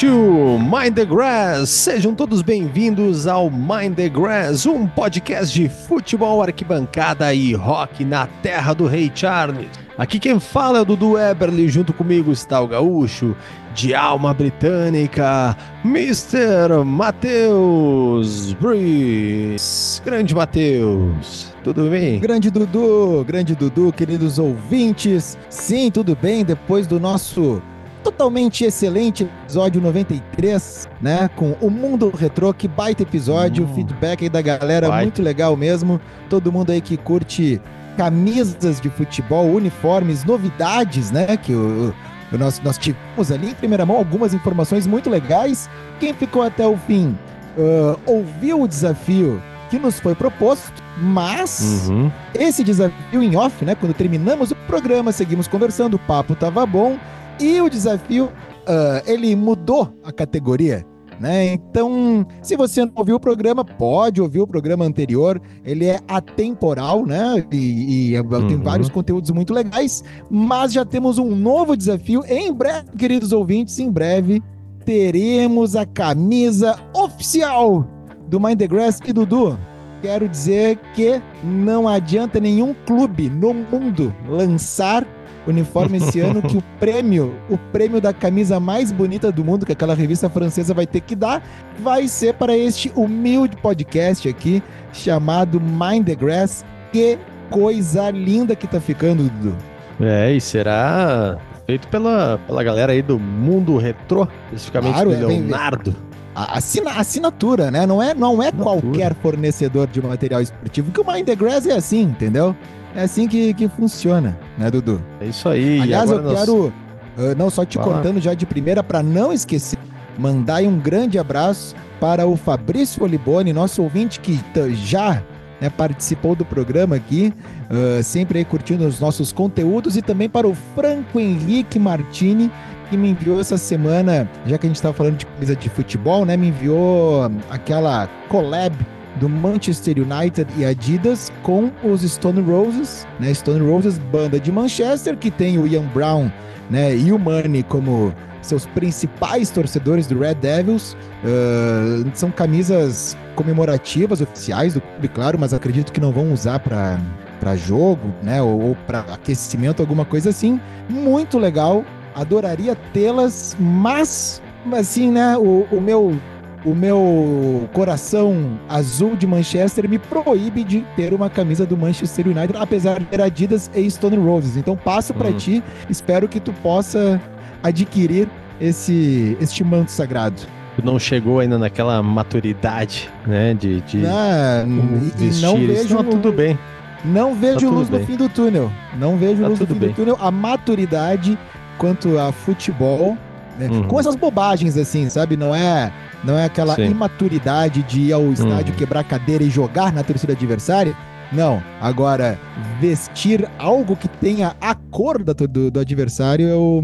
to Mind the Grass. Sejam todos bem-vindos ao Mind the Grass, um podcast de futebol, arquibancada e rock na terra do Rei Charles. Aqui quem fala é o Dudu Eberly, junto comigo está o gaúcho de alma britânica, Mr. Matheus Breeze. Grande Matheus, tudo bem? Grande Dudu, grande Dudu, queridos ouvintes. Sim, tudo bem, depois do nosso totalmente excelente episódio 93, né? Com o Mundo Retrô, que baita episódio, hum, feedback aí da galera, vai. muito legal mesmo. Todo mundo aí que curte camisas de futebol, uniformes, novidades, né? Que o, o nós, nós tivemos ali em primeira mão algumas informações muito legais. Quem ficou até o fim uh, ouviu o desafio que nos foi proposto, mas uhum. esse desafio em off, né? Quando terminamos o programa, seguimos conversando, o papo tava bom. E o desafio, uh, ele mudou a categoria. Né? Então, se você não ouviu o programa, pode ouvir o programa anterior. Ele é atemporal, né? E, e uhum. tem vários conteúdos muito legais. Mas já temos um novo desafio. Em breve, queridos ouvintes, em breve teremos a camisa oficial do Mind the Grass e Dudu. Quero dizer que não adianta nenhum clube no mundo lançar uniforme esse ano que o prêmio, o prêmio da camisa mais bonita do mundo que aquela revista francesa vai ter que dar, vai ser para este humilde podcast aqui chamado Mind the Grass. Que coisa linda que tá ficando, Dudu. É, e será feito pela, pela galera aí do mundo retrô, especificamente claro, do é, Leonardo. A assina, assinatura, né? Não é, não é qualquer fornecedor de material esportivo, que o Mind the Grass é assim, entendeu? É assim que, que funciona, né, Dudu? É isso aí. Aliás, eu nós... quero, uh, não só te Fala. contando já de primeira, para não esquecer, mandar um grande abraço para o Fabrício Oliboni, nosso ouvinte que já né, participou do programa aqui, uh, sempre aí curtindo os nossos conteúdos, e também para o Franco Henrique Martini, que me enviou essa semana, já que a gente estava falando de coisa de futebol, né? Me enviou aquela collab do Manchester United e Adidas com os Stone Roses, né? Stone Roses, banda de Manchester, que tem o Ian Brown né, e o Money como seus principais torcedores do Red Devils. Uh, são camisas comemorativas oficiais do clube, claro, mas acredito que não vão usar para para jogo, né, ou, ou para aquecimento, alguma coisa assim. Muito legal, adoraria tê-las, mas assim, né, o, o meu o meu coração azul de Manchester me proíbe de ter uma camisa do Manchester United, apesar de ter Adidas e Stone Roses. Então passo para hum. ti, espero que tu possa adquirir esse este manto sagrado. Tu não chegou ainda naquela maturidade, né, de, de ah, vestir não vejo isso. tudo bem. Não vejo tá luz bem. no fim do túnel. Não vejo tá luz no fim bem. do túnel. A maturidade quanto a futebol, né? uhum. com essas bobagens assim, sabe? Não é não é aquela Sim. imaturidade de ir ao estádio, hum. quebrar cadeira e jogar na torcida adversária. Não. Agora, vestir algo que tenha a cor do, do, do adversário, eu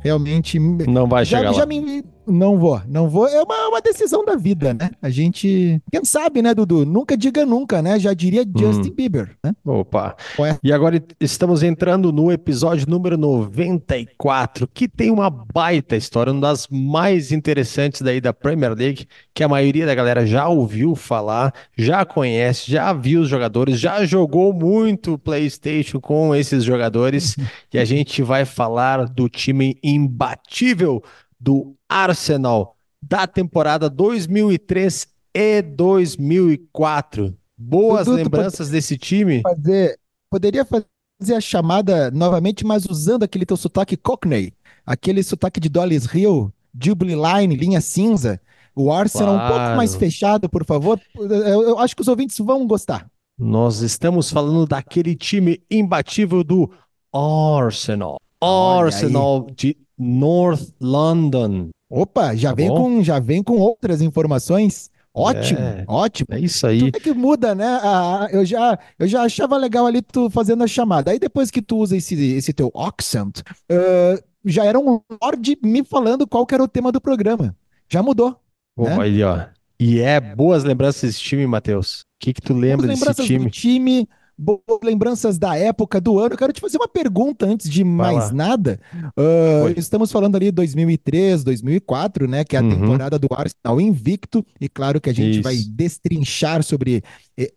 realmente. Não vai já, chegar já lá. Me, não vou, não vou. É uma, uma, decisão da vida, né? A gente. Quem sabe, né, Dudu? Nunca diga nunca, né? Já diria Justin hum. Bieber, né? Opa. Ué. E agora estamos entrando no episódio número 94, que tem uma baita história, uma das mais interessantes daí da Premier League, que a maioria da galera já ouviu falar, já conhece, já viu os jogadores, já jogou muito PlayStation com esses jogadores. e a gente vai falar do time imbatível do Arsenal da temporada 2003 e 2004. Boas Dudu, lembranças desse time. Fazer, poderia fazer a chamada novamente, mas usando aquele teu sotaque Cockney, aquele sotaque de Dolly's Hill, Jubilee Line, linha cinza. O Arsenal claro. um pouco mais fechado, por favor. Eu, eu acho que os ouvintes vão gostar. Nós estamos falando daquele time imbatível do Arsenal. Arsenal de North London. Opa, já tá vem com já vem com outras informações. Ótimo, é, ótimo. É isso aí. Tudo é que muda, né? Ah, eu, já, eu já achava legal ali tu fazendo a chamada. Aí depois que tu usa esse, esse teu accent, uh, já era um lord me falando qual que era o tema do programa. Já mudou. Né? Olha aí, ó. E é boas lembranças desse time, Matheus. O que, que tu lembra desse time? do time boas lembranças da época do ano. Eu quero te fazer uma pergunta antes de mais nada. Uh, estamos falando ali 2003, 2004, né? Que é a uhum. temporada do Arsenal invicto. E claro que a gente Isso. vai destrinchar sobre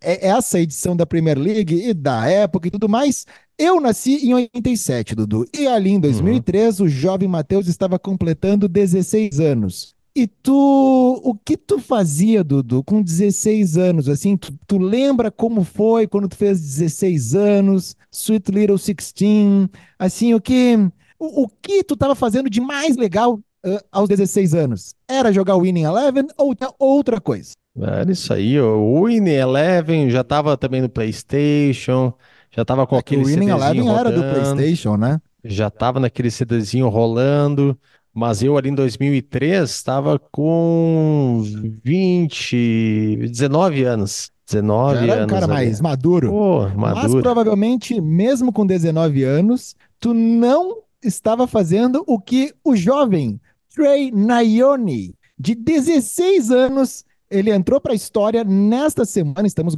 essa edição da Premier League e da época e tudo mais. Eu nasci em 87, Dudu. E ali em 2003, uhum. o jovem Matheus estava completando 16 anos. E tu, o que tu fazia, Dudu, com 16 anos? Assim, tu, tu, lembra como foi quando tu fez 16 anos, Sweet Little 16? Assim, o que, o, o que tu estava fazendo de mais legal uh, aos 16 anos? Era jogar Winning Eleven ou outra coisa? Era isso aí, o Winning Eleven já estava também no PlayStation, já estava com é aquele CDzinho rodando. O Winning Eleven era do PlayStation, né? Já estava naquele CDzinho rolando. Mas eu ali em 2003 estava com 20, 19 anos. 19 Já era anos. um cara ali. mais maduro. Pô, maduro. Mas provavelmente, mesmo com 19 anos, tu não estava fazendo o que o jovem Trey Nayoni, de 16 anos, ele entrou para a história nesta semana. Estamos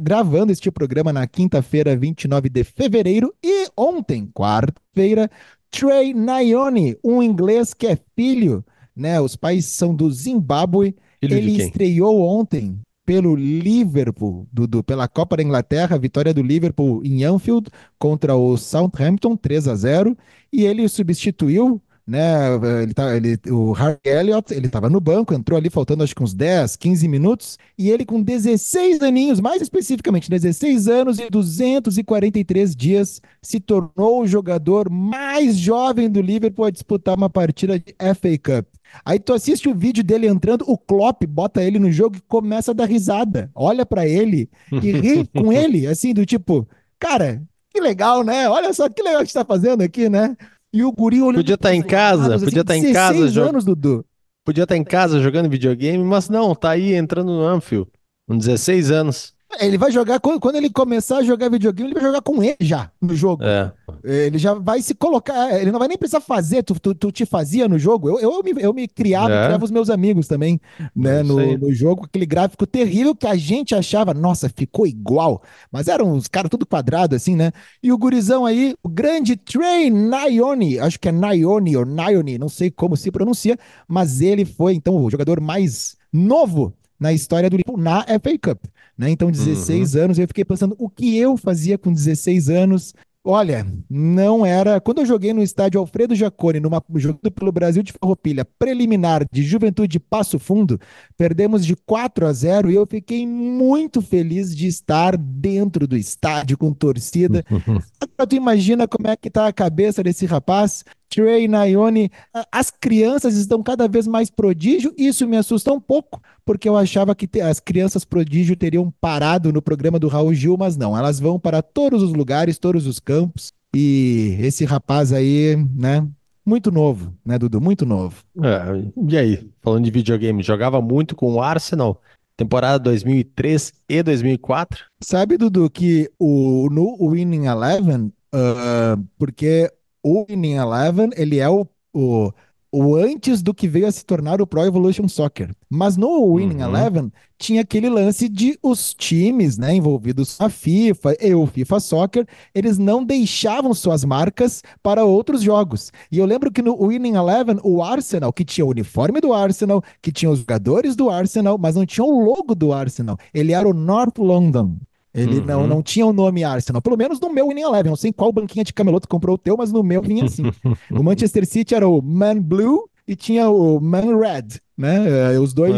gravando este programa na quinta-feira, 29 de fevereiro. E ontem, quarta-feira, Trey Nayoni, um inglês que é filho, né? Os pais são do Zimbábue. Filho Ele estreou ontem pelo Liverpool, do, do, pela Copa da Inglaterra, vitória do Liverpool em Anfield contra o Southampton, 3 a 0 e ele substituiu né? Ele tá, ele, o Harry Elliott, ele estava no banco, entrou ali faltando acho que uns 10, 15 minutos, e ele com 16 aninhos, mais especificamente 16 anos e 243 dias, se tornou o jogador mais jovem do Liverpool a disputar uma partida de FA Cup. Aí tu assiste o vídeo dele entrando, o Klopp bota ele no jogo e começa a dar risada. Olha para ele e ri com ele, assim, do tipo, cara, que legal, né? Olha só que legal que você tá fazendo aqui, né? E o guri olhando. Podia estar tá em casa, podia estar assim, tá em casa. anos, Dudu. Podia estar tá em casa jogando videogame, mas não, tá aí entrando no Anfield, com 16 anos. Ele vai jogar, quando ele começar a jogar videogame, ele vai jogar com ele já no jogo. É. Ele já vai se colocar, ele não vai nem precisar fazer, tu, tu, tu te fazia no jogo. Eu, eu, me, eu me criava, é. criava os meus amigos também, né, no, no, jogo, aquele gráfico terrível que a gente achava, nossa, ficou igual. Mas eram os caras tudo quadrado assim, né? E o gurizão aí, o grande Trey Nayoni, acho que é Nayoni ou Nayoni, não sei como se pronuncia, mas ele foi então o jogador mais novo na história do Liverpool na FA Cup. Né? Então, 16 uhum. anos, eu fiquei pensando o que eu fazia com 16 anos. Olha, não era. Quando eu joguei no estádio Alfredo Jaconi, numa jogando pelo Brasil de Farroupilha, preliminar de Juventude Passo Fundo, perdemos de 4 a 0 e eu fiquei muito feliz de estar dentro do estádio com torcida. Agora tu imagina como é que tá a cabeça desse rapaz Trey, Nayone, as crianças estão cada vez mais prodígio, isso me assusta um pouco, porque eu achava que as crianças prodígio teriam parado no programa do Raul Gil, mas não, elas vão para todos os lugares, todos os campos, e esse rapaz aí, né, muito novo, né, Dudu? Muito novo. É, e aí, falando de videogame, jogava muito com o Arsenal, temporada 2003 e 2004? Sabe, Dudu, que o, no Winning Eleven, uh, porque o Winning Eleven, ele é o, o, o antes do que veio a se tornar o Pro Evolution Soccer. Mas no Winning uhum. Eleven tinha aquele lance de os times né, envolvidos na FIFA e o FIFA Soccer, eles não deixavam suas marcas para outros jogos. E eu lembro que no Winning Eleven, o Arsenal, que tinha o uniforme do Arsenal, que tinha os jogadores do Arsenal, mas não tinha o logo do Arsenal. Ele era o North London. Ele uhum. não, não tinha o nome Arsenal. Pelo menos no meu Winning Eleven. Não sei qual banquinha de camelô tu comprou o teu, mas no meu vinha assim. o Manchester City era o Man Blue e tinha o Man Red, né? Eh, os dois.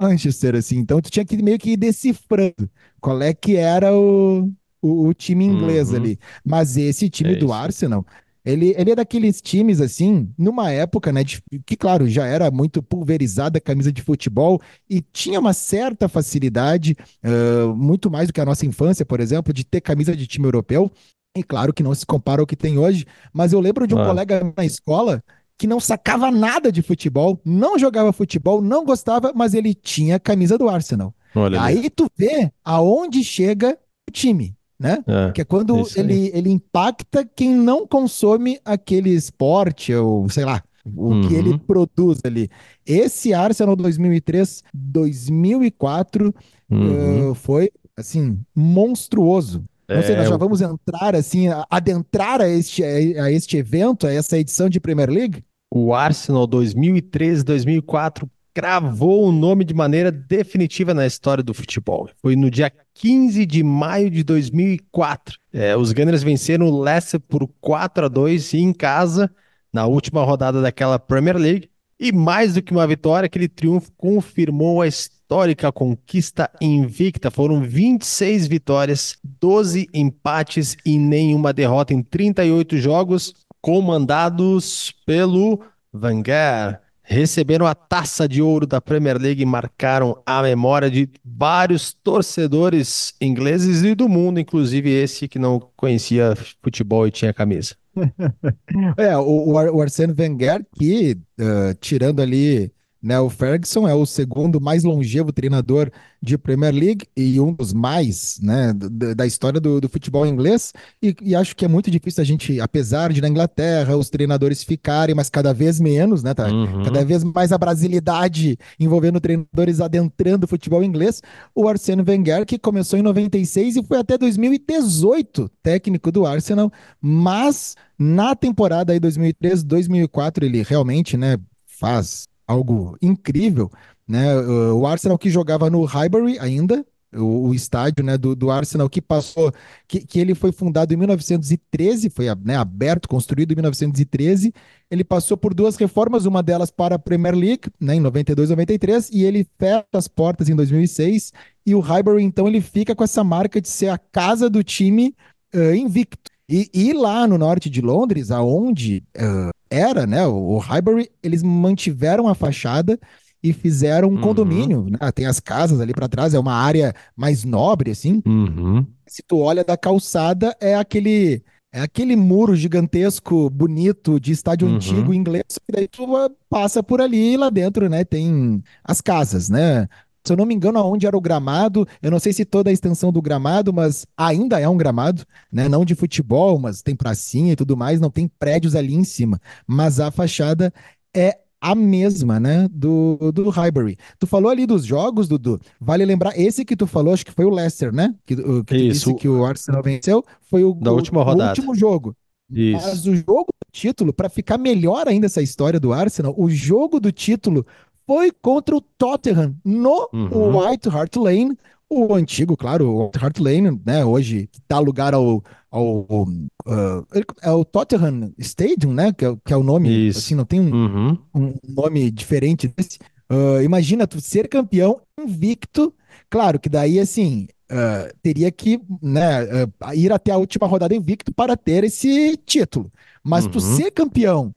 Manchester, assim. Então tu tinha que meio que ir decifrando qual é que era o, o, o time inglês uhum. ali. Mas esse time é do Arsenal ele, ele é daqueles times, assim, numa época, né, de, que, claro, já era muito pulverizada a camisa de futebol e tinha uma certa facilidade, uh, muito mais do que a nossa infância, por exemplo, de ter camisa de time europeu. E claro que não se compara ao que tem hoje, mas eu lembro de um ah. colega na escola que não sacava nada de futebol, não jogava futebol, não gostava, mas ele tinha camisa do Arsenal. Olha Aí ali. tu vê aonde chega o time né? É, que é quando ele, ele impacta quem não consome aquele esporte, ou sei lá, o uhum. que ele uhum. produz ali. Esse Arsenal 2003, 2004 uhum. uh, foi, assim, monstruoso. Não sei, nós já vamos entrar assim, adentrar a este, a este evento, a essa edição de Premier League? O Arsenal 2013-2004 cravou o nome de maneira definitiva na história do futebol. Foi no dia 15 de maio de 2004. É, os Gunners venceram o Leicester por 4 a 2 em casa na última rodada daquela Premier League. E mais do que uma vitória, aquele triunfo confirmou a histórica conquista invicta. Foram 26 vitórias, 12 empates e nenhuma derrota em 38 jogos, comandados pelo Wenger receberam a taça de ouro da Premier League e marcaram a memória de vários torcedores ingleses e do mundo, inclusive esse que não conhecia futebol e tinha camisa. é, o, o Arsene Wenger, que uh, tirando ali né, o Ferguson é o segundo mais longevo treinador de Premier League e um dos mais né, da, história do, do futebol inglês. E, e, acho que é muito difícil a gente, apesar de na Inglaterra os treinadores ficarem, mas cada vez menos, né? Tá? Uhum. Cada vez mais a brasilidade envolvendo treinadores adentrando o futebol inglês. O Arsene Wenger, que começou em 96 e foi até 2018 técnico do Arsenal, mas na temporada aí 2003-2004 ele realmente, né, faz algo incrível, né? O Arsenal que jogava no Highbury ainda, o, o estádio né, do, do, Arsenal que passou, que, que ele foi fundado em 1913, foi né, aberto, construído em 1913. Ele passou por duas reformas, uma delas para a Premier League, né, em 92, 93, e ele fecha as portas em 2006. E o Highbury, então, ele fica com essa marca de ser a casa do time uh, invicto. E, e, lá no norte de Londres, aonde uh, era, né, o, o Highbury, eles mantiveram a fachada e fizeram um uhum. condomínio, né? Tem as casas ali para trás, é uma área mais nobre, assim. Uhum. Se tu olha da calçada, é aquele é aquele muro gigantesco, bonito, de estádio uhum. antigo inglês, e daí tu passa por ali e lá dentro, né, tem as casas, né? Se eu não me engano, aonde era o gramado, eu não sei se toda a extensão do gramado, mas ainda é um gramado, né? Não de futebol, mas tem pracinha e tudo mais, não tem prédios ali em cima. Mas a fachada é a mesma, né, do, do Highbury. Tu falou ali dos jogos, Dudu. Vale lembrar, esse que tu falou, acho que foi o Leicester, né? Que, que Isso. disse que o Arsenal venceu, foi o, da última rodada. o último jogo. Isso. Mas o jogo do título, para ficar melhor ainda essa história do Arsenal, o jogo do título foi contra o Tottenham no uhum. White Hart Lane, o antigo, claro, o White Hart Lane, né, hoje que dá lugar ao, ao uh, é o Tottenham Stadium, né, que é, que é o nome, Isso. assim, não tem um, uhum. um nome diferente desse. Uh, imagina tu ser campeão invicto, claro que daí, assim, uh, teria que né, ir até a última rodada invicto para ter esse título, mas uhum. tu ser campeão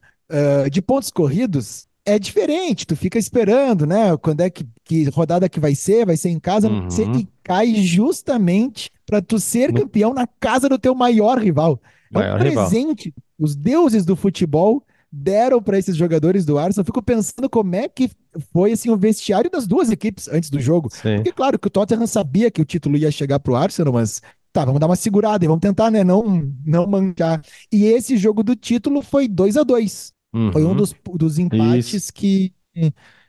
de pontos corridos, é diferente, tu fica esperando, né? Quando é que, que rodada que vai ser, vai ser em casa, uhum. ser, e cai justamente para tu ser campeão na casa do teu maior rival. É maior um presente. Rival. Os deuses do futebol deram para esses jogadores do Arsenal. Eu fico pensando como é que foi assim o vestiário das duas equipes antes do jogo. Sim. Porque claro que o Tottenham sabia que o título ia chegar pro Arsenal, mas tá, vamos dar uma segurada e vamos tentar, né, não não manchar. E esse jogo do título foi 2 a 2 Uhum. Foi um dos, dos empates Isso. que.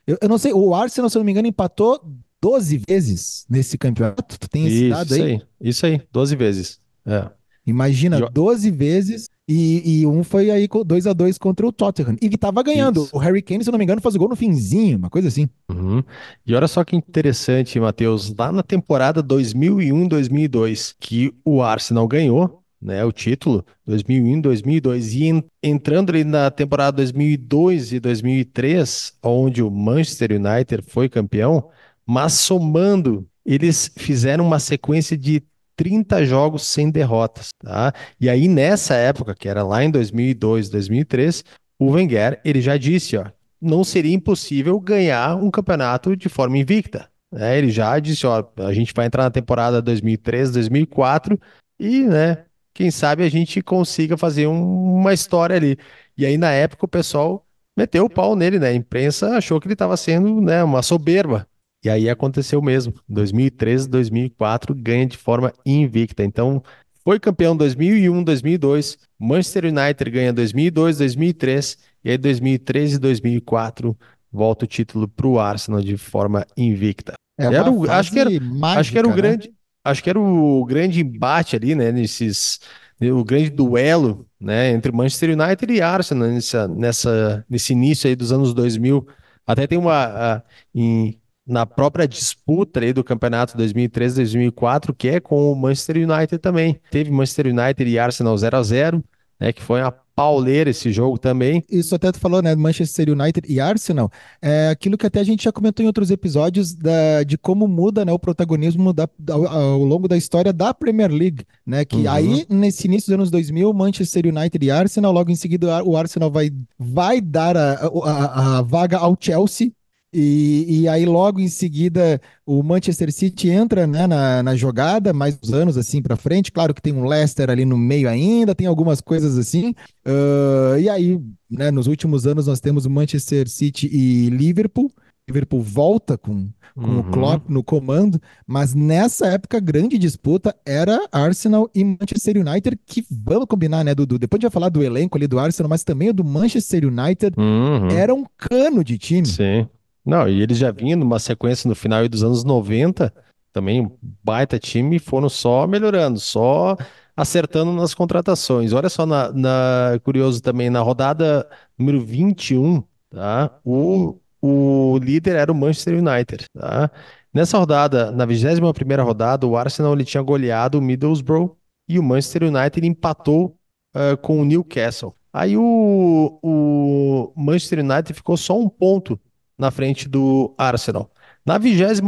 Eu, eu, não sei, o Arsenal, se eu não me engano, empatou 12 vezes nesse campeonato. Tu tem esse Isso dado aí? aí? Isso aí, 12 vezes. É. Imagina, 12 vezes e, e, um foi aí 2 a 2 contra o Tottenham. E que tava ganhando. Isso. O Harry Kane, se eu não me engano, faz o gol no finzinho, uma coisa assim. Uhum. E olha só que interessante, Matheus. Lá na temporada 2001-2002, que o Arsenal ganhou, né, o título 2001, 2002 e en entrando ali na temporada 2002 e 2003, onde o Manchester United foi campeão, mas somando, eles fizeram uma sequência de 30 jogos sem derrotas, tá? E aí nessa época, que era lá em 2002, 2003, o Wenger, ele já disse, ó, não seria impossível ganhar um campeonato de forma invicta. Né? Ele já disse, ó, a gente vai entrar na temporada 2003, 2004 e, né, quem sabe a gente consiga fazer um, uma história ali. E aí, na época, o pessoal meteu o pau nele, né? A imprensa achou que ele estava sendo né, uma soberba. E aí aconteceu mesmo. 2013, 2004, ganha de forma invicta. Então, foi campeão 2001, 2002. Manchester United ganha 2002, 2003. E aí, 2013 e 2004, volta o título para o Arsenal de forma invicta. É era o, acho que era, mágica, acho que era o né? grande acho que era o grande embate ali, né, nesses, o grande duelo, né, entre Manchester United e Arsenal nessa, nessa, nesse início aí dos anos 2000. Até tem uma, a, em, na própria disputa aí do campeonato 2003-2004, que é com o Manchester United também. Teve Manchester United e Arsenal 0 a 0 né, que foi uma pauleira esse jogo também. Isso até tu falou, né? Manchester United e Arsenal. É aquilo que até a gente já comentou em outros episódios da, de como muda né, o protagonismo da, ao, ao, longo da história da Premier League, né? Que uhum. aí, nesse início dos anos 2000, Manchester United e Arsenal, logo em seguida o Arsenal vai, vai dar a, a, a vaga ao Chelsea, e, e, aí, logo em seguida, o Manchester City entra né, na, na jogada, mais uns anos assim para frente. Claro que tem um Leicester ali no meio ainda, tem algumas coisas assim. Uh, e aí, né, nos últimos anos, nós temos o Manchester City e Liverpool. Liverpool volta com, com uhum. o Klopp no comando, mas nessa época, grande disputa era Arsenal e Manchester United, que vamos combinar, né, Dudu? Depois a gente vai falar do elenco ali do Arsenal, mas também o do Manchester United uhum. era um cano de time. Sim. Não, e eles já vinham numa sequência no final dos anos 90, também um baita time, foram só melhorando, só acertando nas contratações. Olha só, na, na, curioso também, na rodada número 21, tá? O, o líder era o Manchester United, tá? Nessa rodada, na 21ª rodada, o Arsenal ele tinha goleado o Middlesbrough e o Manchester United empatou uh, com o Newcastle. Aí o, o Manchester United ficou só um ponto na frente do Arsenal. Na 22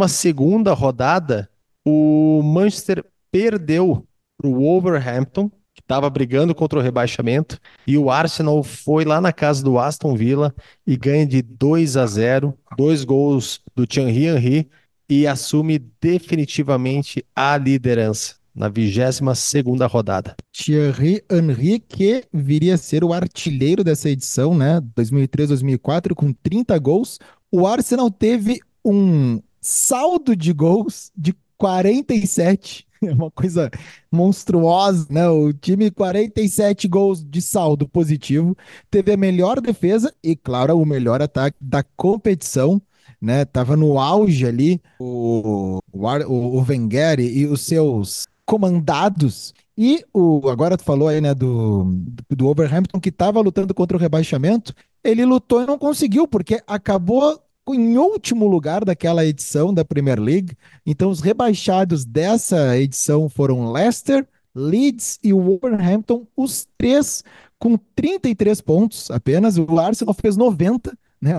rodada, o Manchester perdeu para o Wolverhampton, que estava brigando contra o rebaixamento, e o Arsenal foi lá na casa do Aston Villa e ganha de 2 a 0, dois gols do Thierry Henry e assume definitivamente a liderança na 22ª rodada. Thierry Henry, que viria a ser o artilheiro dessa edição, né, 2003-2004, com 30 gols, o Arsenal teve um saldo de gols de 47. É uma coisa monstruosa, né? O time 47 gols de saldo positivo, teve a melhor defesa e, claro, o melhor ataque da competição, né? Tava no auge ali o, o, o Wenger e os seus comandados e o agora tu falou aí, né, do, do Overhampton que estava lutando contra o rebaixamento, ele lutou e não conseguiu, porque acabou em último lugar daquela edição da Premier League. Então, os rebaixados dessa edição foram Leicester, Leeds e Wolverhampton, os três com 33 pontos apenas. O Arsenal fez 90, né?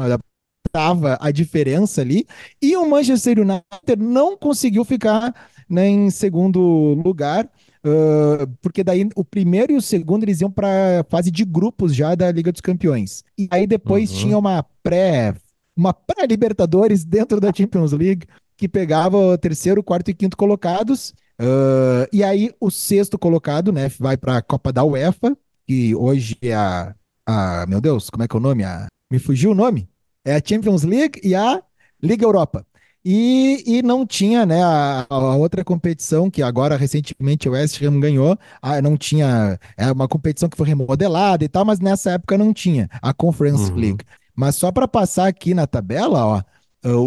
Tava a diferença ali. E o Manchester United não conseguiu ficar né, em segundo lugar. Uh, porque daí o primeiro e o segundo eles iam para fase de grupos já da Liga dos Campeões. E aí depois uhum. tinha uma pré uma pré-Libertadores dentro da Champions League que pegava o terceiro, quarto e quinto colocados. Uh, e aí o sexto colocado, né, vai para a Copa da UEFA, que hoje é a, a, meu Deus, como é que é o nome? A, me fugiu o nome? É a Champions League e a Liga Europa. E, e não tinha, né, a, a, outra competição que agora recentemente o West Ham ganhou, a, não tinha, é uma competição que foi remodelada e tal, mas nessa época não tinha, a Conference uhum. League. Mas só para passar aqui na tabela, ó,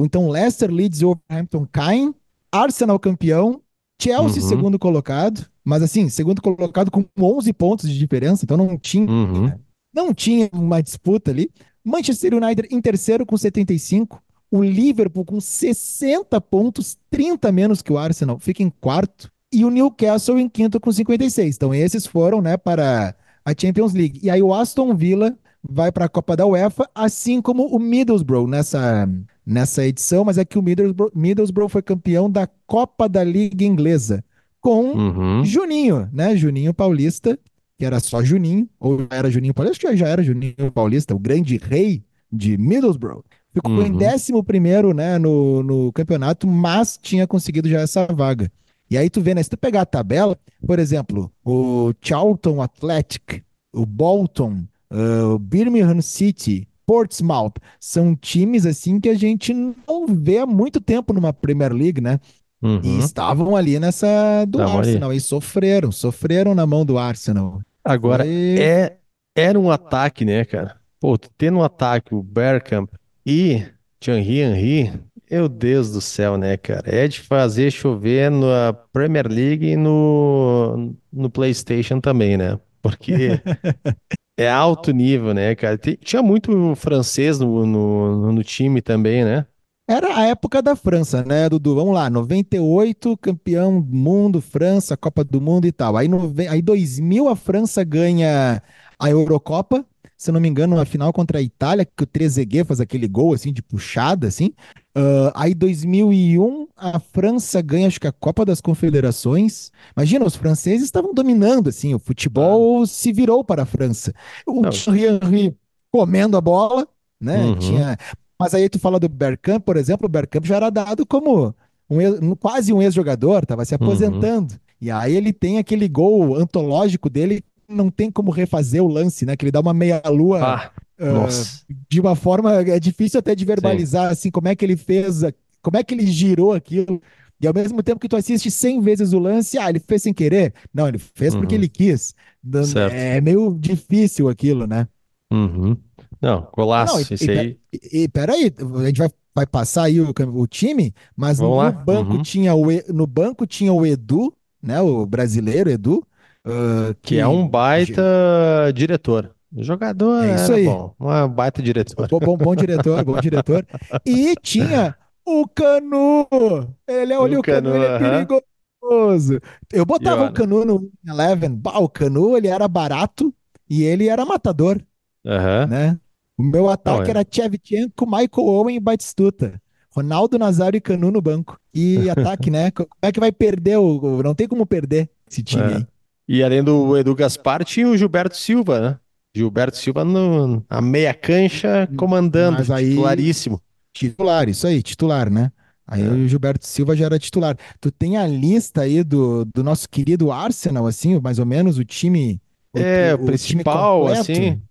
então Leicester, Leeds e Wolverhampton caem, Arsenal campeão, Chelsea uhum. segundo colocado, mas assim, segundo colocado com 11 pontos de diferença, então não tinha, uhum. não tinha uma disputa ali. Manchester United em terceiro com 75, o Liverpool com 60 pontos, 30 menos que o Arsenal, fica em quarto, e o Newcastle em quinto com 56. Então esses foram, né, para a Champions League. E aí o Aston Villa vai para a Copa da UEFA, assim como o Middlesbrough nessa, nessa edição, mas é que o Middlesbrough, Middlesbrough foi campeão da Copa da Liga Inglesa com uhum. Juninho, né? Juninho Paulista, que era só Juninho, ou era Juninho Paulista, acho que já era Juninho Paulista, o grande rei de Middlesbrough. Ficou uhum. em 11 primeiro, né, no, no campeonato, mas tinha conseguido já essa vaga. E aí tu vê, né, se tu pegar a tabela, por exemplo, o Charlton Athletic, o Bolton, uh, Birmingham City, Portsmouth, são times assim que a gente não vê há muito tempo numa Premier League, né? Uhum. E estavam ali nessa do Arsenal e sofreram, sofreram na mão do Arsenal. Agora, é, era um ataque, né, cara? Pô, tendo um ataque, o Bergkamp e Thierry Henry, meu Deus do céu, né, cara? É de fazer chover na Premier League e no, no PlayStation também, né? Porque é alto nível, né, cara? Tinha muito francês no, no, no time também, né? Era a época da França, né, Dudu? Vamos lá, 98, campeão do mundo, França, Copa do Mundo e tal. Aí, nove... Aí 2000 a França ganha a Eurocopa, se não me engano, uma final contra a Itália, que o Trezeguet faz aquele gol assim de puxada, assim. Ah, aí 2001 a França ganha, acho que a Copa das Confederações. Imagina, os franceses estavam dominando, assim, o futebol se virou para a França. O Henry comendo a bola, né? Uhum. Tinha mas aí tu fala do Bergkamp, por exemplo, o Bergkamp já era dado como um ex- quase um ex-jogador, estava se Uhum. aposentando. E aí ele tem aquele gol antológico dele, não tem como refazer o lance, né? Que ele dá uma meia-lua Ah, nossa. de uma forma, é difícil até de Sim. verbalizar, assim, como é que ele fez, como é que ele girou aquilo. E ao mesmo tempo que tu assiste 100 vezes o lance, ah, ele fez sem querer? Não, ele fez porque Uhum. ele quis. Certo. É meio difícil aquilo, né? Uhum. Não, Ah, não, e, golaço. e, aí. e- e peraí, a gente vai, vai passar aí o, o time, mas Vamos no lá. banco Uhum. tinha o, no banco tinha o Edu, né, o brasileiro Edu, ah, Que é um baita diretor. Jogador é isso era aí, bom. Uma baita diretor. bom, bom, bom diretor, bom diretor, e tinha o Canu, ele é, O olha o Canu, ele é perigoso. Eu botava o. Canu no Eleven, bah, o Canu ele era barato e ele era matador. Né? O meu Não ataque é. era Shevchenko, Michael Owen e Batistuta. Ronaldo Nazário e Canu no banco. E ataque, né? Como é que vai perder? O... Não tem como perder esse time É. aí. E além do Edu Gaspar, tinha o Gilberto Silva, né? Gilberto Silva no, a meia cancha comandando, Mas aí, titularíssimo. titular, isso aí, titular, né? Aí É, o Gilberto Silva já era titular. Tu tem a lista aí do, do nosso querido Arsenal, assim, mais ou menos, o time, o, É, o o principal, assim,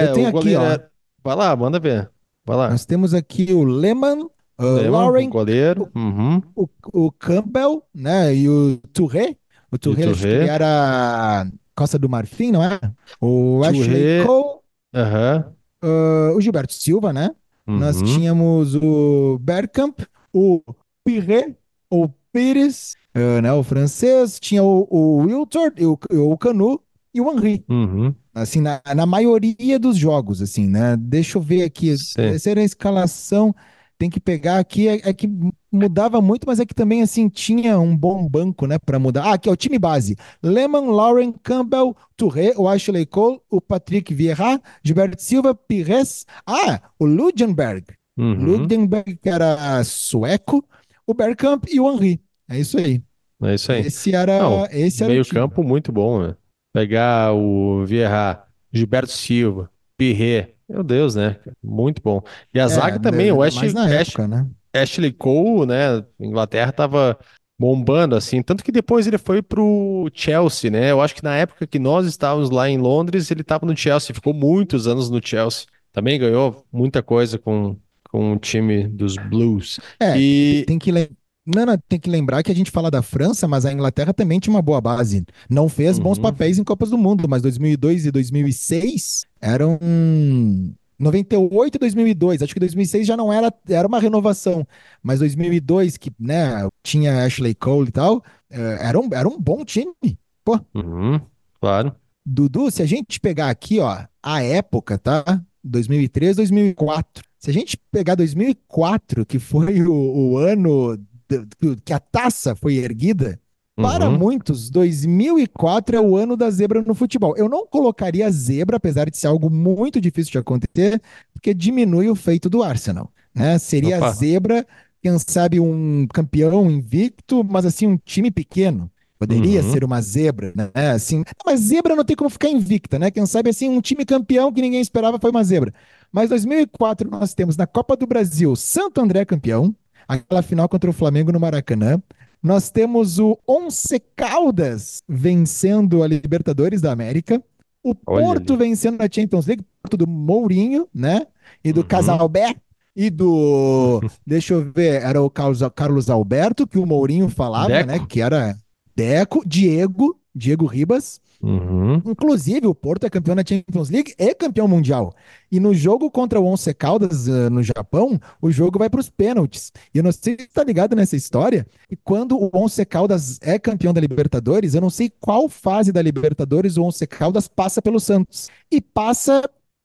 Eu é, o tenho aqui, goleiro ó. é... Vai lá, manda ver. Vai lá. Nós temos aqui o Lehmann, uh, Lema, o Lauren, goleiro. Uhum. o, o Campbell, né? E o Touré. O acho que ele Touré. era Costa do Marfim, não é? O Ashley. Cole, Aham. ah, o Gilberto Silva, né? Nós Uhum. tínhamos o Bergkamp, o Pirret, o Pires, ah, né? O francês. Tinha o, o Wiltord, o, o Canu e o Henry. Uhum. Assim, na, na maioria dos jogos, assim, né? Deixa eu ver aqui. Sim. Essa era a escalação. Tem que pegar aqui. É, é que mudava muito, mas é que também, assim, tinha um bom banco, né? Pra mudar. Ah, aqui é o time base. Lehmann, Lauren, Campbell, Touré, o Ashley Cole, o Patrick Vieira, Gilberto Silva, Pires. Ah, o Ludenberg. Uhum. Ludenberg, que era sueco, o Bergkamp e o Henry. É isso aí. É isso aí. Esse era, Não, esse era o meio campo muito bom, né? Pegar o Vieira, Gilberto Silva, Pirret, meu Deus, né? Muito bom. E a É, zaga também, o ainda Ash, mais na Ash, época, né? Ashley Cole, né? Inglaterra tava bombando assim, tanto que depois ele foi pro Chelsea, né? Eu acho que na época que nós estávamos lá em Londres, ele estava no Chelsea, ficou muitos anos no Chelsea. Também ganhou muita coisa com, com o time dos Blues. É, te- E tem que, lem- não, não, tem que lembrar que a gente fala da França, mas a Inglaterra também tinha uma boa base. Não fez bons Uhum, papéis em Copas do Mundo, mas 2002 e 2006 eram 98 e 2002. Acho que 2006 já não era, era uma renovação, mas 2002 que, né, tinha Ashley Cole e tal, eh, era um, era um bom time. Pô, uhum, claro. Dudu, se a gente pegar aqui, ó, a época, tá? 2003, 2004. Se a gente pegar 2004, que foi o, o ano que a taça foi erguida, para Uhum, muitos, 2004 é o ano da zebra no futebol. Eu não colocaria a zebra, apesar de ser algo muito difícil de acontecer, porque diminui o feito do Arsenal, né? Seria a opa. zebra, quem sabe um campeão invicto, mas assim um time pequeno. Poderia Uhum, ser uma zebra, né? Assim, mas zebra não tem como ficar invicta, né? Quem sabe assim um time campeão que ninguém esperava foi uma zebra. Mas 2004 nós temos na Copa do Brasil Santo André campeão, aquela final contra o Flamengo no Maracanã. Nós temos o Once Caldas vencendo a Libertadores da América. O olha Porto ali. vencendo a Champions League, Porto do Mourinho, né? E do Uhum, Casalbé. E do. Deixa eu ver, era o Carlos, Carlos Alberto, que o Mourinho falava, né? Deco. Que era Deco, Diego, Diego Ribas. Uhum. Inclusive, o Porto é campeão da Champions League e campeão mundial. E no jogo contra o Once Caldas uh, no Japão, o jogo vai para os pênaltis. E eu não sei se está ligado nessa história. E quando o Once Caldas é campeão da Libertadores, eu não sei qual fase da Libertadores o Once Caldas passa pelo Santos. E passa.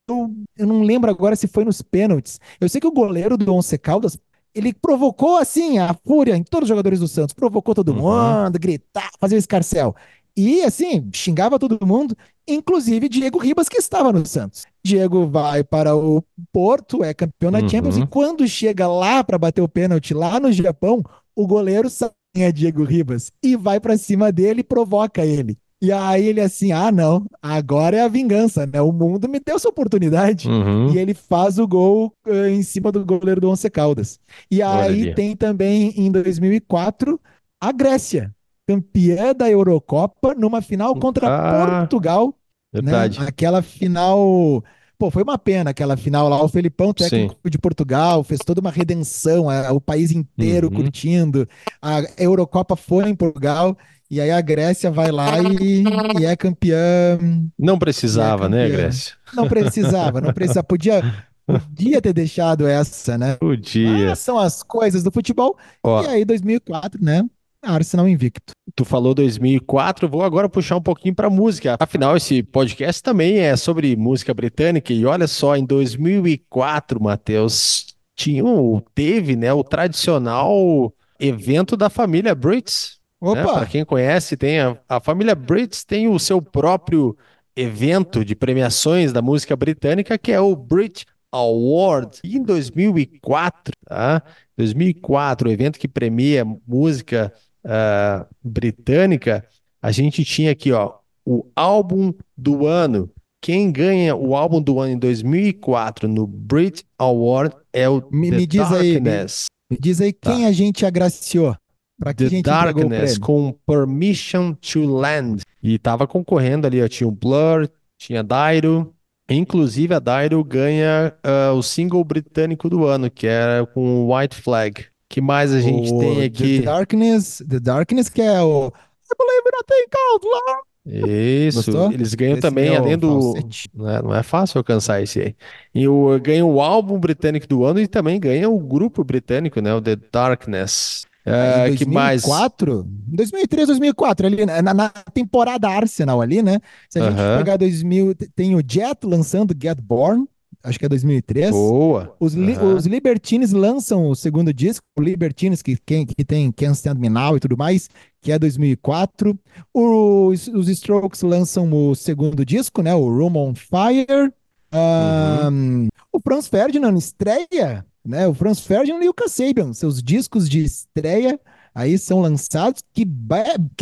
Eu, eu não lembro agora se foi nos pênaltis. Eu sei que o goleiro do Once Caldas ele provocou assim a fúria em todos os jogadores do Santos, provocou todo Uhum. mundo, gritar, fazer o escarcel. E assim, xingava todo mundo, inclusive Diego Ribas, que estava no Santos. Diego vai para o Porto, é campeão da Uhum. Champions, e quando chega lá para bater o pênalti lá no Japão, o goleiro é Diego Ribas e vai para cima dele e provoca ele. E aí ele assim, ah não, agora é a vingança, né? O mundo me deu essa oportunidade. Uhum. E ele faz o gol eh, em cima do goleiro do Once Caldas. E Olha aí ali. tem também em 2004 a Grécia, campeã da Eurocopa numa final contra Ah, Portugal, né? Verdade. Aquela final, pô, foi uma pena aquela final lá. O Felipão, técnico de Portugal, fez toda uma redenção, a- o país inteiro Uhum. curtindo. A Eurocopa foi em Portugal. E aí a Grécia vai lá e, e é campeã Não precisava, né, campeã. Grécia? não precisava, não precisava. Podia, podia ter deixado essa, né? Podia. Mas são as coisas do futebol. Ó, E aí, 2004, né? Arsenal invicto. Tu falou 2004, vou agora puxar um pouquinho para música. Afinal, esse podcast também é sobre música britânica. E olha só, em 2004, Matheus, tinha, um- teve, né, o tradicional evento da família Brits. né? Para Opa! quem conhece, tem a, a família Brits tem o seu próprio evento de premiações da música britânica, que é o Brit Award. E em 2004, tá? 2004, o evento que premia música ah, britânica, a gente tinha aqui, ó, o álbum do ano. Quem ganha o álbum do ano em 2004 no Brit Award é o Me- The me diz aí, me- Darkness. Me diz aí Tá. quem a gente agraciou. Pra que a The Darkness com Permission to Land. E tava concorrendo ali, ó, tinha o Blur, tinha Dairo. Inclusive a Dairo ganha ah, o single britânico do ano, que era com o White Flag. Que mais a gente O tem The aqui? Darkness, The Darkness, que é o I believe nothing cold love. Isso, Gostou? eles ganham Esse também, meu além do. falsete. Não é, é fácil alcançar esse aí. E o, ganha o álbum britânico do ano e também ganha o grupo britânico, né? O The Darkness. Ah, em que mais? 2004, 2003, 2004, ali na, na temporada Arsenal ali, né? Se a gente Aham. pegar 2000, tem o Jet lançando Get Born, acho que é 2003. Boa. Os, li, Aham. os Libertines lançam o segundo disco, o Libertines, que, que, que tem Can't Stand Me Now e tudo mais, que é 2004. Os, os Strokes lançam o segundo disco, né? O Room on Fire. Ahn, O Franz Ferdinand estreia, né? O Franz Ferdinand e o Kasabian, seus discos de estreia aí são lançados. Que-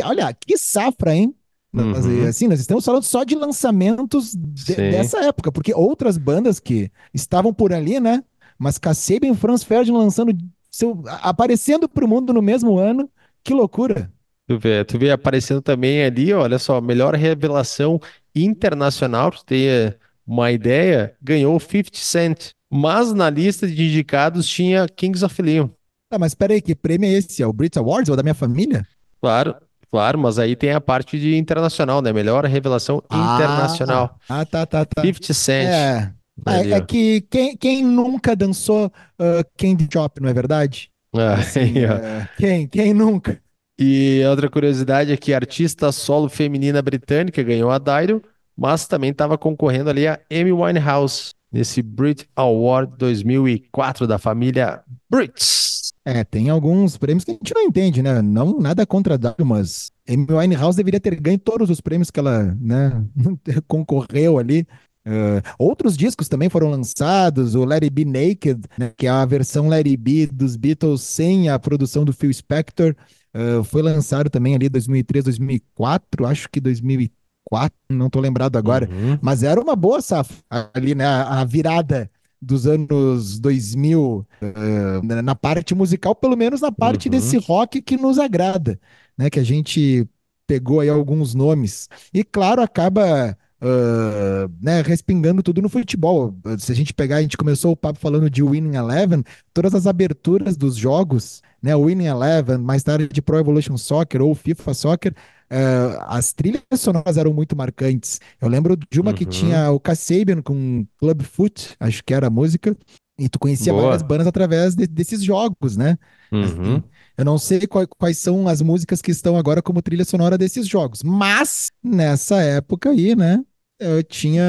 olha, que safra, hein? Nós, Uhum. assim, nós estamos falando só de lançamentos de- dessa época, porque outras bandas que estavam por ali, né? Mas Kasabian e Franz Ferdinand lançando, seu, aparecendo para o mundo no mesmo ano, que loucura. Tu vê, tu vê aparecendo também ali, olha só, melhor revelação internacional, pra tu ter uma ideia, ganhou o 50 Cent. Mas na lista de indicados tinha Kings of Leon. Tá, mas peraí, que prêmio é esse? É o Brit Awards ou da minha família? Claro, claro, mas aí tem a parte de internacional, né? Melhor revelação internacional. Ah, tá, tá, tá. 50 Cent. É, é, é que quem, quem nunca dançou uh, Candy Shop, não é verdade? Ah, Assim, é, quem, quem nunca? E outra curiosidade é que a artista solo feminina britânica ganhou a Dido, mas também estava concorrendo ali a Amy Winehouse nesse Brit Award 2004 da família Brits. É, tem alguns prêmios que a gente não entende, né? Não nada contra a W, mas Amy Winehouse deveria ter ganho todos os prêmios que ela, né, concorreu ali. Uh, outros discos também foram lançados, o Let It Be Naked, né, que é a versão Let It Be dos Beatles sem a produção do Phil Spector, uh, foi lançado também ali 2003, 2004, acho que 2004, não tô lembrado agora, Uhum. mas era uma boa safra ali, né? A virada dos anos 2000 eh, na- na parte musical, pelo menos na parte Uhum. desse rock que nos agrada, né? Que a gente pegou aí alguns nomes. E claro, acaba uh, né, respingando tudo no futebol. Se a gente pegar, a gente começou o papo falando de Winning Eleven, todas as aberturas dos jogos, né, Winning Eleven, mais tarde de Pro Evolution Soccer ou FIFA Soccer, uh, as trilhas sonoras eram muito marcantes. Eu lembro de uma que Uhum. tinha o Kasabian com Clubfoot, acho que era a música, e tu conhecia Boa. várias bandas através de- desses jogos, né? Uhum. Assim, eu não sei qual- quais são as músicas que estão agora como trilha sonora desses jogos, mas nessa época aí, né, eu tinha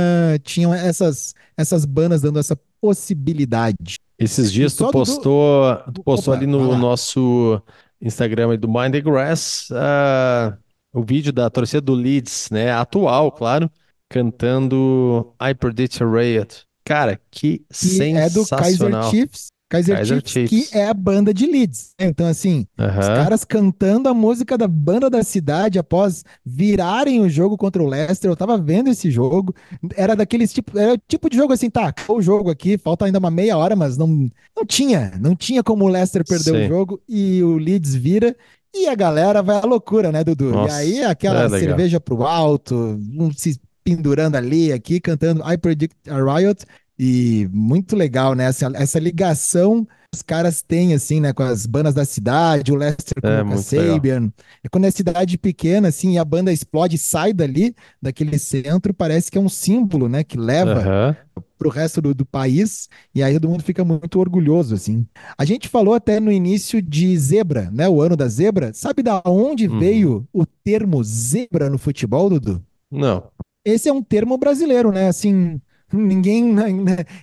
tinham essas essas bandas dando essa possibilidade. Esses dias tu só do- postou, tu postou Opa, ali no nosso Instagram aí do Mind the Grass, ah, o vídeo da torcida do Leeds, né? Atual, claro, cantando I Predict a Riot. Cara, que Que é do Kaiser sensacional. Chiefs, Kaiser, Kaiser Chiefs, Chiefs. que é a banda de Leeds. né? Então assim, os caras cantando a música da banda da cidade após virarem o jogo contra o Leicester. Eu tava vendo esse jogo. Era daqueles tipo, era o tipo de jogo assim, tá, acabou o jogo aqui, falta ainda uma meia hora, mas não, não tinha, não tinha como o Leicester perder Sim. o jogo e o Leeds vira. E a galera vai à loucura, né, Dudu? Nossa, e aí aquela é cerveja pro alto, um se pendurando ali, aqui, cantando I Predict a Riot. E muito legal, né? Essa, essa ligação que os caras têm, assim, né? Com as bandas da cidade, o Leicester com É, o. Kasabian. E quando é cidade pequena, assim, e a banda explode e sai dali, daquele centro, parece que é um símbolo, né? Que leva Aham. para o resto do, do país, e aí todo mundo fica muito orgulhoso, assim. A gente falou até no início de zebra, né? O ano da zebra. Sabe da onde Uhum. veio o termo zebra no futebol, Dudu? Não. Esse é um termo brasileiro, né? Assim, ninguém,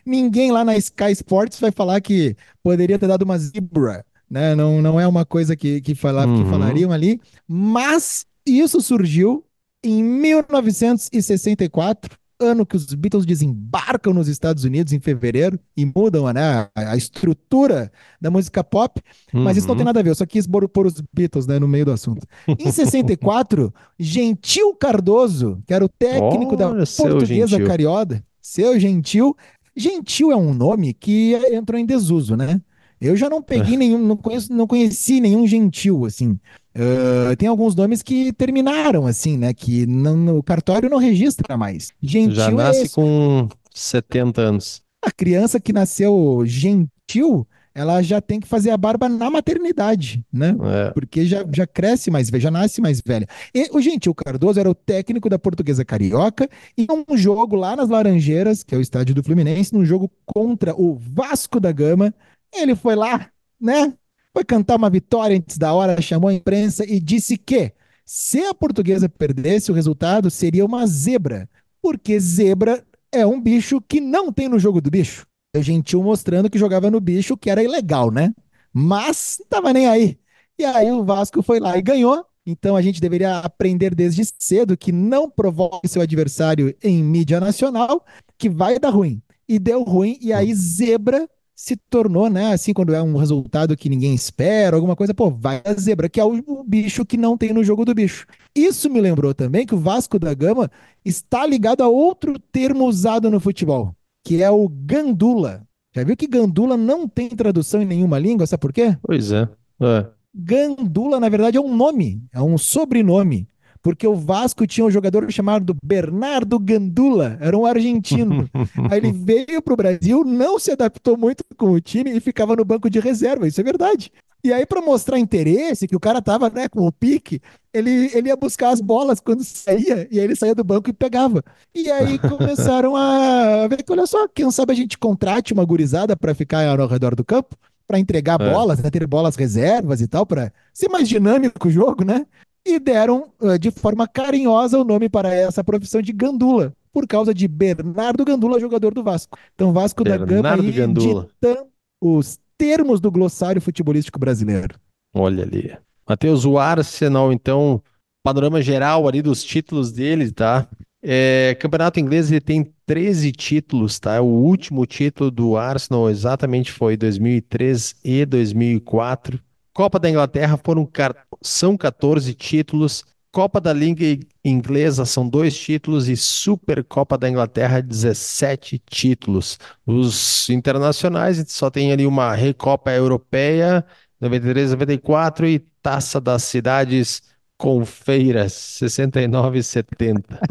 ninguém lá na Sky Sports vai falar que poderia ter dado uma zebra, né? Não, não é uma coisa que, que, fala, que Uhum. falariam ali, mas isso surgiu em 1964, ano que os Beatles desembarcam nos Estados Unidos em fevereiro e mudam né, a, a estrutura da música pop, mas isso não tem Uhum. nada a ver, eu só quis pôr os Beatles né, no meio do assunto. Em 64, Gentil Cardoso, que era o técnico da Olha, seu portuguesa Gentil. Seu Gentil. Gentil é um nome que entrou em desuso, né? Eu já não peguei nenhum, não, conheço, não conheci nenhum gentil, assim. Ah, tem alguns nomes que terminaram, assim, né? Que não, no cartório não registra mais. Gentil Já é nasce com 70 anos. A criança que nasceu gentil, ela já tem que fazer a barba na maternidade, né? É. Porque já, já cresce mais velha, já nasce mais velha. E o Gentil Cardoso era o técnico da Portuguesa Carioca e um jogo lá nas Laranjeiras, que é o estádio do Fluminense, num jogo contra o Vasco da Gama, ele foi lá, né? Foi cantar uma vitória antes da hora, chamou a imprensa e disse que se a Portuguesa perdesse, o resultado seria uma zebra, porque zebra é um bicho que não tem no jogo do bicho. O Gentil mostrando que jogava no bicho, que era ilegal, né? Mas não tava nem aí. E aí o Vasco foi lá e ganhou. Então a gente deveria aprender desde cedo que não provoque seu adversário em mídia nacional, que vai dar ruim. E deu ruim, e aí zebra se tornou, né? Assim, quando é um resultado que ninguém espera, alguma coisa, pô, vai a zebra, que é o, bicho que não tem no jogo do bicho. Isso me lembrou também que o Vasco da Gama está ligado a outro termo usado no futebol, que é o gandula. Já viu que gandula não tem tradução em nenhuma língua? Sabe por quê? Pois é. É. Gandula, na verdade, é um nome, é um sobrenome. Porque o Vasco tinha um jogador chamado Bernardo Gandula, era um argentino. Aí ele veio para o Brasil, não se adaptou muito com o time e ficava no banco de reserva, isso é verdade. E aí, para mostrar interesse, que o cara tava né, com o pique, ele, ele ia buscar as bolas quando saía, e aí ele saía do banco e pegava. E aí começaram a ver que, olha só, quem sabe a gente contrate uma gurizada para ficar ao redor do campo, para entregar É. bolas, né, ter bolas reservas e tal, para ser mais dinâmico o jogo, né? E deram uh, de forma carinhosa o nome para essa profissão de Gandula, por causa de Bernardo Gandula, jogador do Vasco. Então, Vasco da Gama Bernardo aí Gandula. os termos do glossário futebolístico brasileiro. Olha ali. Matheus, o Arsenal, então, panorama geral ali dos títulos dele, tá? É, Campeonato Inglês ele tem 13 títulos, tá? O último título do Arsenal exatamente foi 2003 e 2004. Copa da Inglaterra foram são 14 títulos. Copa da Liga Inglesa são dois títulos e Supercopa da Inglaterra 17 títulos. Os internacionais só tem ali uma Recopa Europeia 93, 94 e Taça das Cidades com Feiras 69 e 70.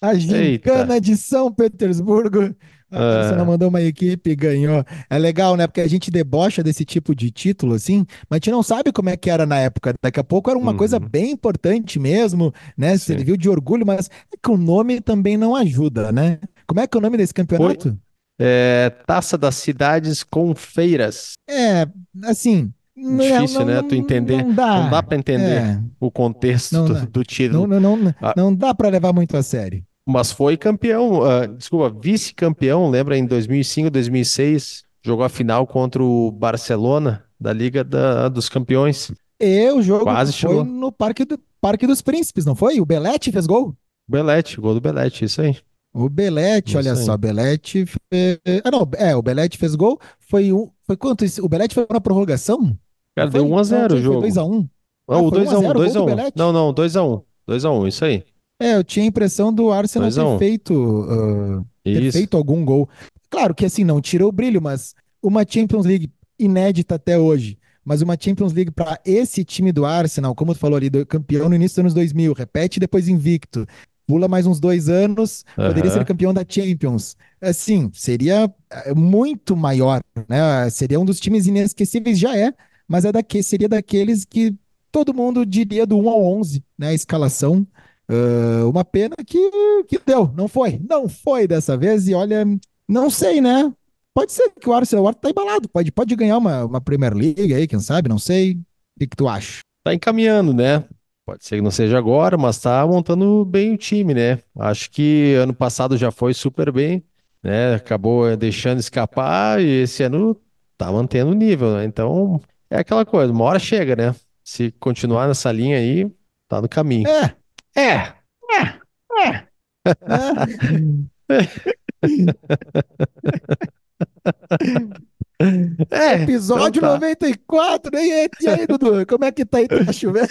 A gincana Eita. de São Petersburgo. A Arsenal Ah, mandou uma equipe e ganhou. É legal, né? Porque a gente debocha desse tipo de título, assim, mas a gente não sabe como é que era na época. Daqui a pouco era uma coisa uhum, bem importante mesmo, né? sim. Serviu de orgulho, mas é que o nome também não ajuda, né? Como é que é o nome desse campeonato? é, Taça das Cidades com Feiras. É, assim, não, Difícil, não, né? não, Tu entender. não Não dá dá. para entender É, o contexto não do, dá. do Não, título. não, não, Ah, não dá para levar muito a sério. Mas foi campeão, ah, desculpa, vice-campeão, lembra em 2005, 2006, jogou a final contra o Barcelona da Liga da- dos Campeões. E o jogo Quase foi chegou. no Parque, do, Parque dos Príncipes, não foi? O Belete fez gol? Belete, gol do Belete, isso aí. O Belete, olha aí. só, Belete fez... Ah, não, é, o Belete fez gol. Foi um... Foi quanto? isso? O Belete foi na prorrogação? Não Cara, deu foi? 1 a Não, 0 o tinha, foi jogo. 2x1. Ah, Ah, o foi 2 a 1, 1x0 o gol 2 a do 1. Não, não, 2 a 1. 2 a 1, isso aí. É, eu tinha a impressão do Arsenal 2 a ter 1. feito, ah, ter feito algum gol. Claro que assim, não tira o brilho, mas uma Champions League inédita até hoje, mas uma Champions League para esse time do Arsenal, como tu falou ali, do campeão no início dos anos 2000, repete depois invicto, pula mais uns dois anos, poderia ser campeão da Champions. Assim, seria eh, muito maior, né? Seria um dos times inesquecíveis, já é, mas é daque, seria daqueles que todo mundo diria do 1 ao 11, né? A escalação. Ah, uma pena que, que deu, não foi, não foi dessa vez, e olha, não sei, né? Pode ser que o Arsenal, o Arsenal tá embalado, pode, pode ganhar uma, uma Premier League aí, quem sabe, não sei. O que, que tu acha? Tá encaminhando, né? Pode ser que não seja agora, mas tá montando bem o time, né? Acho que ano passado já foi super bem, né? Acabou eh, deixando escapar e esse ano tá mantendo o nível, né? Então é aquela coisa, uma hora chega, né? Se continuar nessa linha aí, tá no caminho. É, É, né? é, então Episódio tá. 94, e aí, e aí, Dudu, como é que tá aí? Tá chovendo?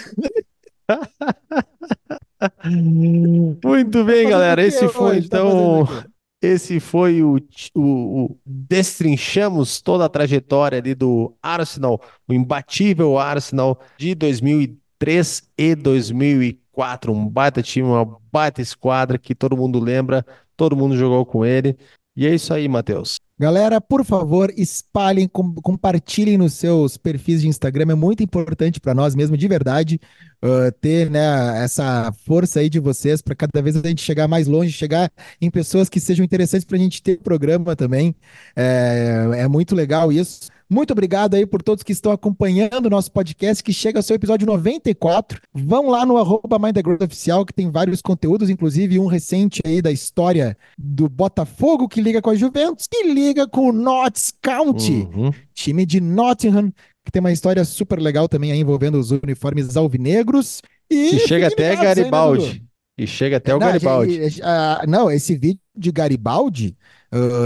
Muito Tá bem, o galera. Esse foi? Tá então. Esse foi o, o, o- Destrinchamos toda a trajetória ali do Arsenal, o imbatível Arsenal de 2003 e 2004. Um baita time, uma baita esquadra que todo mundo lembra, todo mundo jogou com ele. E é isso aí, Matheus. Galera, por favor, espalhem, com- compartilhem nos seus perfis de Instagram. É muito importante para nós mesmo, de verdade, uh, ter né, essa força aí de vocês para cada vez a gente chegar mais longe, chegar em pessoas que sejam interessantes para a gente ter programa também. É, é muito legal isso. Muito obrigado aí por todos que estão acompanhando o nosso podcast, que chega ao seu episódio 94. Vão lá no arroba Oficial, que tem vários conteúdos, inclusive um recente aí da história do Botafogo, que liga com a Juventus, que liga com o Notts County, Uhum. time de Nottingham, que tem uma história super legal também aí envolvendo os uniformes alvinegros. E E chega até aí, né? Garibaldi. E chega até o Não, Garibaldi. gente, ah, não, esse vídeo de Garibaldi,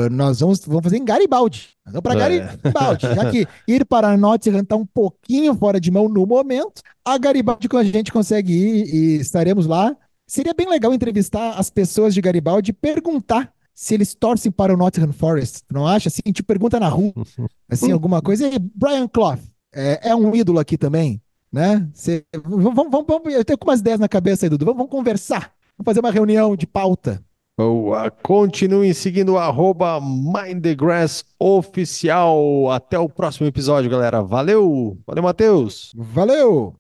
ah, nós vamos, vamos fazer em Garibaldi. Nós vamos para É. Garibaldi, já que ir para Nottingham está um pouquinho fora de mão no momento, a Garibaldi a gente consegue ir e estaremos lá. Seria bem legal entrevistar as pessoas de Garibaldi e perguntar se eles torcem para o Nottingham Forest. Não acha? Assim, te pergunta na rua, assim, alguma coisa. E Brian Clough, é, é um ídolo aqui também, né? Cê- vamos, vamos, vamos- eu tenho umas ideias na cabeça aí, Dudu. Vamos, vamos conversar. Vamos fazer uma reunião de pauta. Continuem seguindo o arroba Mind the Grass Oficial. Até o próximo episódio, galera. Valeu! Valeu, Matheus! Valeu!